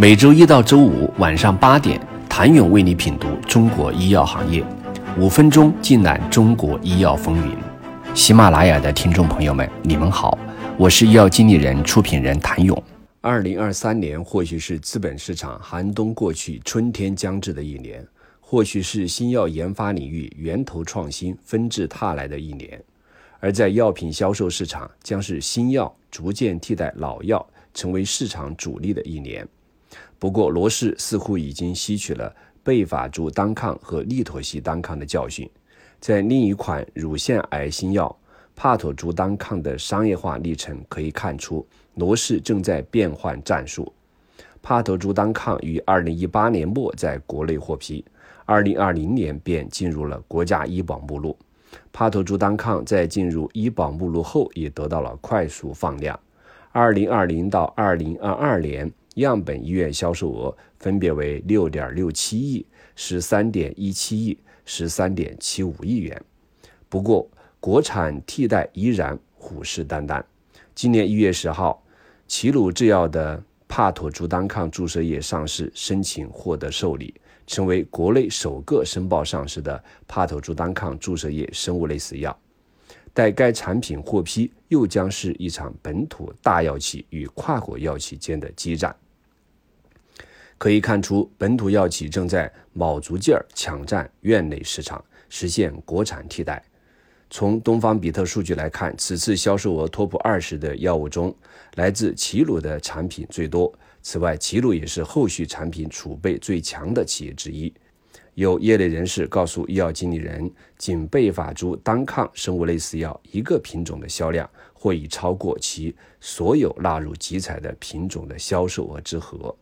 每周一到周五晚上八点，谭勇为你品读中国医药行业，五分钟尽览中国医药风云。喜马拉雅的听众朋友们，你们好，我是医药经理人、出品人谭勇。二零二三年或许是资本市场寒冬过去、春天将至的一年，或许是新药研发领域源头创新纷至沓来的一年，而在药品销售市场，将是新药逐渐替代老药，成为市场主力的一年。不过，罗氏似乎已经吸取了贝法珠单抗和利妥昔单抗的教训，在另一款乳腺癌新药帕妥珠单抗的商业化历程可以看出，罗氏正在变换战术。帕妥珠单抗于二零一八年末在国内获批，二零二零年便进入了国家医保目录。帕妥珠单抗在进入医保目录后，也得到了快速放量。二零二零到二零二二年。样本医院销售额分别为六点六七亿、十三点一七亿、十三点七五亿元。不过，国产替代依然虎视眈眈。今年一月十号，齐鲁制药的帕妥珠单抗注射液上市申请获得受理，成为国内首个申报上市的帕妥珠单抗注射液生物类似药。待该产品获批，又将是一场本土大药企与跨国药企间的激战。可以看出，本土药企正在卯足劲儿抢占院内市场，实现国产替代。从东方比特数据来看，此次销售额 TOP 二十的药物中，来自齐鲁的产品最多。此外，齐鲁也是后续产品储备最强的企业之一。有业内人士告诉医药经理人，仅贝法珠单抗生物类似药一个品种的销量，或已超过其所有纳入集采的品种的销售额之和。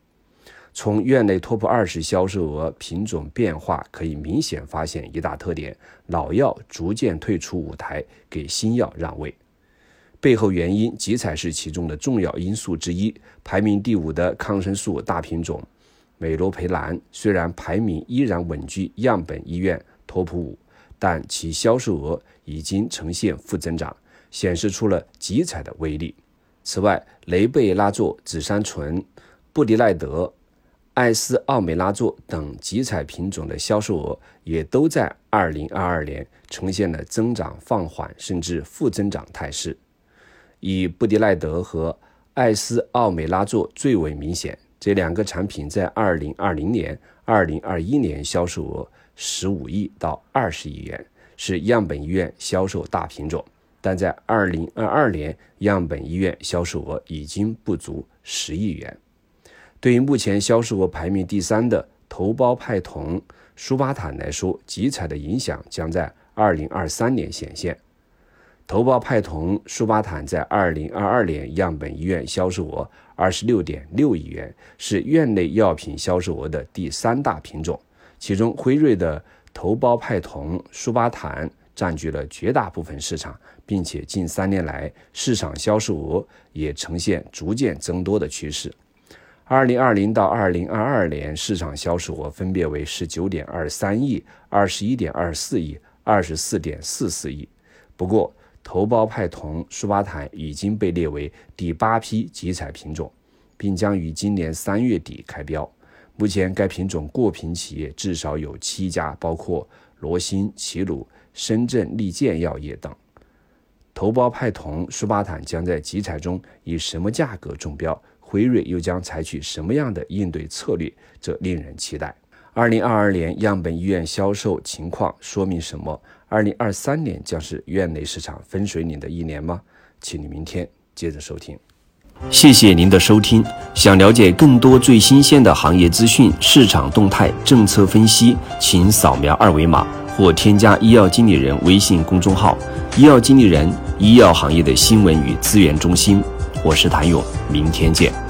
从院内 TOP 二十销售额品种变化可以明显发现一大特点：老药逐渐退出舞台，给新药让位。背后原因，集采是其中的重要因素之一。排名第五的抗生素大品种美罗培兰，虽然排名依然稳居样本医院 TOP 五，但其销售额已经呈现负增长，显示出了集采的威力。此外，雷贝拉唑、紫杉醇、布迪奈德。艾斯奥美拉唑等集采品种的销售额也都在2022年呈现了增长放缓甚至负增长态势，以布迪赖德和艾斯奥美拉唑最为明显。这两个产品在2020年、2021年销售额15亿到20亿元，是样本医院销售大品种，但在2022年，样本医院销售额已经不足10亿元。对于目前销售额排名第三的头孢派酮舒巴坦来说，集采的影响将在二零二三年显现。头孢派酮舒巴坦在二零二二年样本医院销售额二十六点六亿元，是院内药品销售额的第三大品种。其中，辉瑞的头孢派酮舒巴坦占据了绝大部分市场，并且近三年来市场销售额也呈现逐渐增多的趋势。二零二零到二零二二年市场销售额分别为十九点二三亿、二十一点二四亿、二十四点四四亿。不过，头孢派酮舒巴坦已经被列为第八批集采品种，并将于今年三月底开标。目前，该品种过评企业至少有七家，包括罗新、齐鲁、深圳利健药业等。头孢派酮舒巴坦将在集采中以什么价格中标？辉瑞又将采取什么样的应对策略？这令人期待。二零二二年样本医院销售情况说明什么？二零二三年将是院内市场分水岭的一年吗？请你明天接着收听。谢谢您的收听。想了解更多最新鲜的行业资讯、市场动态、政策分析，请扫描二维码或添加医药经理人微信公众号“医药经理人”——医药行业的新闻与资源中心。我是谭勇，明天见。